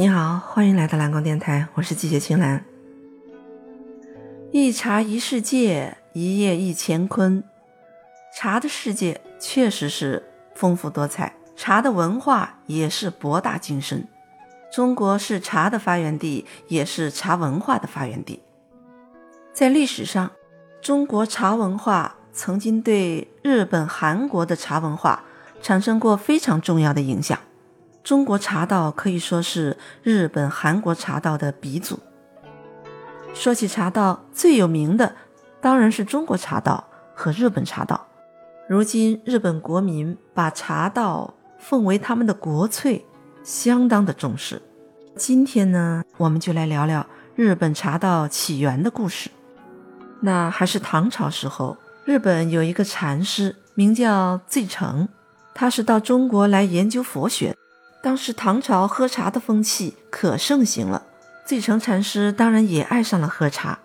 你好，欢迎来到蓝光电台，我是季节青兰。一茶一世界，一叶一乾坤。茶的世界确实是丰富多彩，茶的文化也是博大精深。中国是茶的发源地，也是茶文化的发源地。在历史上，中国茶文化曾经对日本、韩国的茶文化产生过非常重要的影响。中国茶道可以说是日本、韩国茶道的鼻祖。说起茶道，最有名的当然是中国茶道和日本茶道。如今，日本国民把茶道奉为他们的国粹，相当的重视。今天呢，我们就来聊聊日本茶道起源的故事。那还是唐朝时候，日本有一个禅师，名叫醉成，他是到中国来研究佛学。当时唐朝喝茶的风气可盛行了，醉成禅师当然也爱上了喝茶，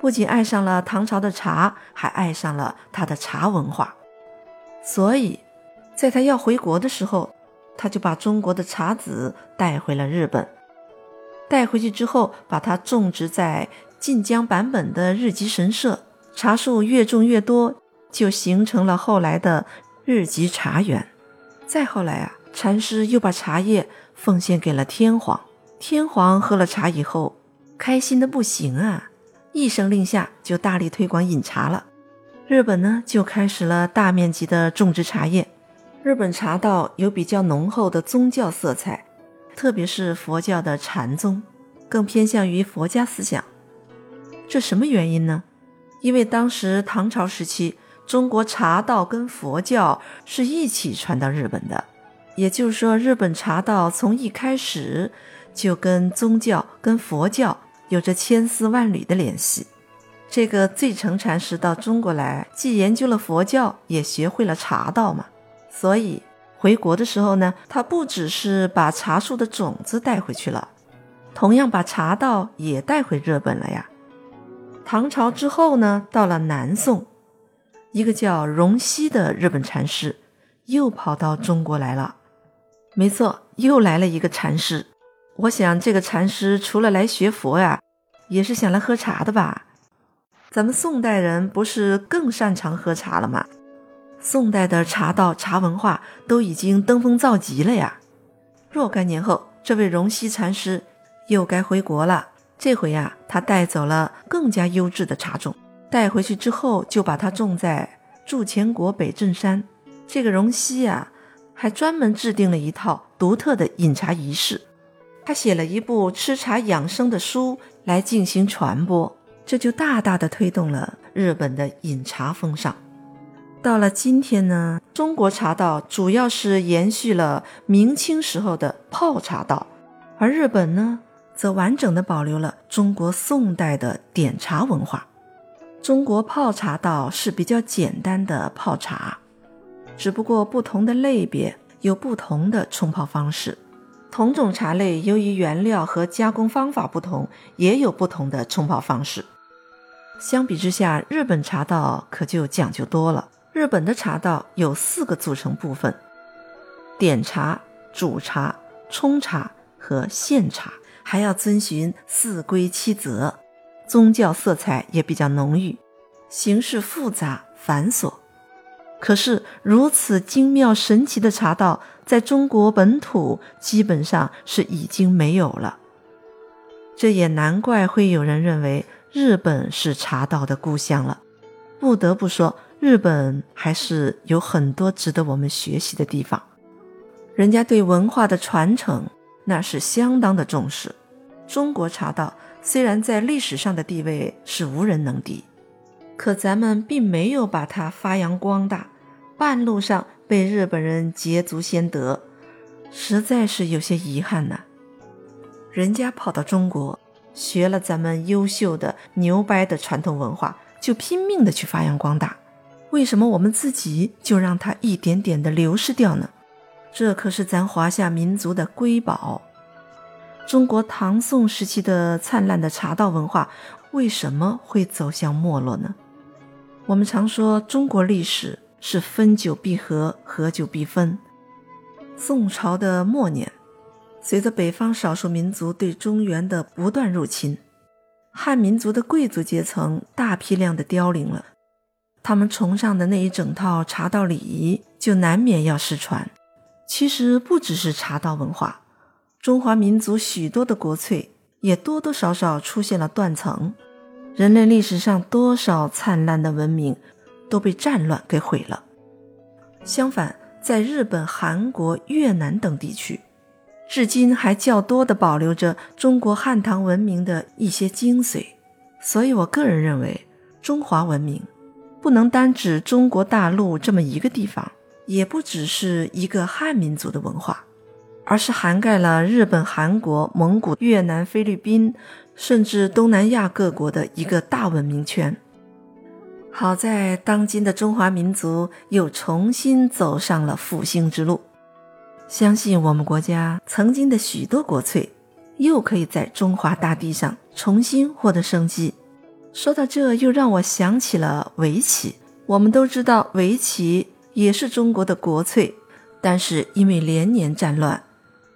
不仅爱上了唐朝的茶，还爱上了他的茶文化。所以，在他要回国的时候，他就把中国的茶籽带回了日本。带回去之后，把它种植在晋江坂本的日吉神社，茶树越种越多，就形成了后来的日吉茶园。再后来啊，禅师又把茶叶奉献给了天皇，天皇喝了茶以后，开心的不行啊，一声令下，就大力推广饮茶了。日本呢，就开始了大面积的种植茶叶。日本茶道有比较浓厚的宗教色彩，特别是佛教的禅宗，更偏向于佛家思想。这什么原因呢？因为当时唐朝时期，中国茶道跟佛教是一起传到日本的，也就是说，日本茶道从一开始就跟宗教、跟佛教有着千丝万缕的联系。这个醉成禅师到中国来，既研究了佛教，也学会了茶道嘛。所以回国的时候呢，他不只是把茶树的种子带回去了，同样把茶道也带回日本了呀。唐朝之后呢，到了南宋，一个叫荣西的日本禅师又跑到中国来了。没错，又来了一个禅师。我想这个禅师除了来学佛呀，也是想来喝茶的吧。咱们宋代人不是更擅长喝茶了吗？宋代的茶道、茶文化都已经登峰造极了呀。若干年后，这位荣西禅师又该回国了。这回呀，他带走了更加优质的茶种，带回去之后就把它种在筑前国北镇山。这个荣西呀，还专门制定了一套独特的饮茶仪式，他写了一部吃茶养生的书来进行传播。这就大大的推动了日本的饮茶风尚。到了今天呢，中国茶道主要是延续了明清时候的泡茶道，而日本呢，则完整的保留了中国宋代的点茶文化。中国泡茶道是比较简单的泡茶，只不过不同的类别有不同的冲泡方式。同种茶类由于原料和加工方法不同，也有不同的冲泡方式。相比之下，日本茶道可就讲究多了。日本的茶道有四个组成部分：点茶、煮茶、冲茶和献茶，还要遵循四规七则，宗教色彩也比较浓郁，形式复杂繁琐。可是如此精妙神奇的茶道，在中国本土基本上是已经没有了。这也难怪会有人认为日本是茶道的故乡了。不得不说，日本还是有很多值得我们学习的地方。人家对文化的传承那是相当的重视。中国茶道虽然在历史上的地位是无人能敌，可咱们并没有把它发扬光大。半路上被日本人捷足先得，实在是有些遗憾呐。人家跑到中国学了咱们优秀的牛掰的传统文化，就拼命的去发扬光大。为什么我们自己就让它一点点的流失掉呢？这可是咱华夏民族的瑰宝。中国唐宋时期的灿烂的茶道文化，为什么会走向没落呢？我们常说中国历史。是分久必合，合久必分。宋朝的末年，随着北方少数民族对中原的不断入侵，汉民族的贵族阶层大批量的凋零了。他们崇尚的那一整套茶道礼仪，就难免要失传。其实不只是茶道文化，中华民族许多的国粹也多多少少出现了断层。人类历史上多少灿烂的文明都被战乱给毁了。相反，在日本、韩国、越南等地区。至今还较多的保留着中国汉唐文明的一些精髓，所以我个人认为，中华文明不能单指中国大陆这么一个地方，也不只是一个汉民族的文化，而是涵盖了日本、韩国、蒙古、越南、菲律宾，甚至东南亚各国的一个大文明圈。好在当今的中华民族又重新走上了复兴之路。相信我们国家曾经的许多国粹，又可以在中华大地上重新获得生机。说到这，又让我想起了围棋。我们都知道，围棋也是中国的国粹，但是因为连年战乱，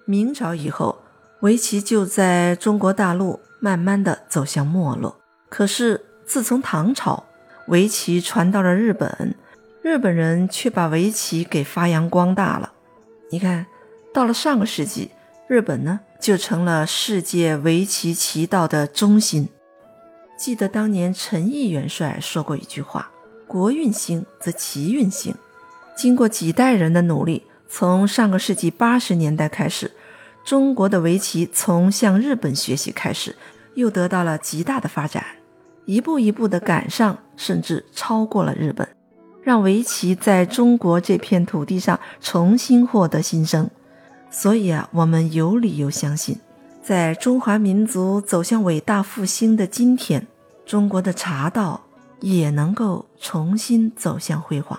明朝以后，围棋就在中国大陆慢慢的走向没落。可是自从唐朝，围棋传到了日本，日本人却把围棋给发扬光大了。你看，到了上个世纪，日本呢就成了世界围棋棋道的中心。记得当年陈毅元帅说过一句话：“国运兴则棋运兴。”经过几代人的努力，从上个世纪八十年代开始，中国的围棋从向日本学习开始，又得到了极大的发展，一步一步的赶上，甚至超过了日本。让围棋在中国这片土地上重新获得新生，所以啊，我们有理由相信，在中华民族走向伟大复兴的今天，中国的茶道也能够重新走向辉煌。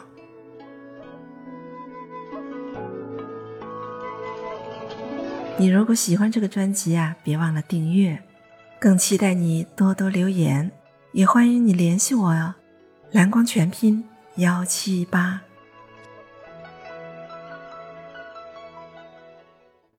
你如果喜欢这个专辑啊，别忘了订阅，更期待你多多留言，也欢迎你联系我哦。蓝光全拼。幺七八。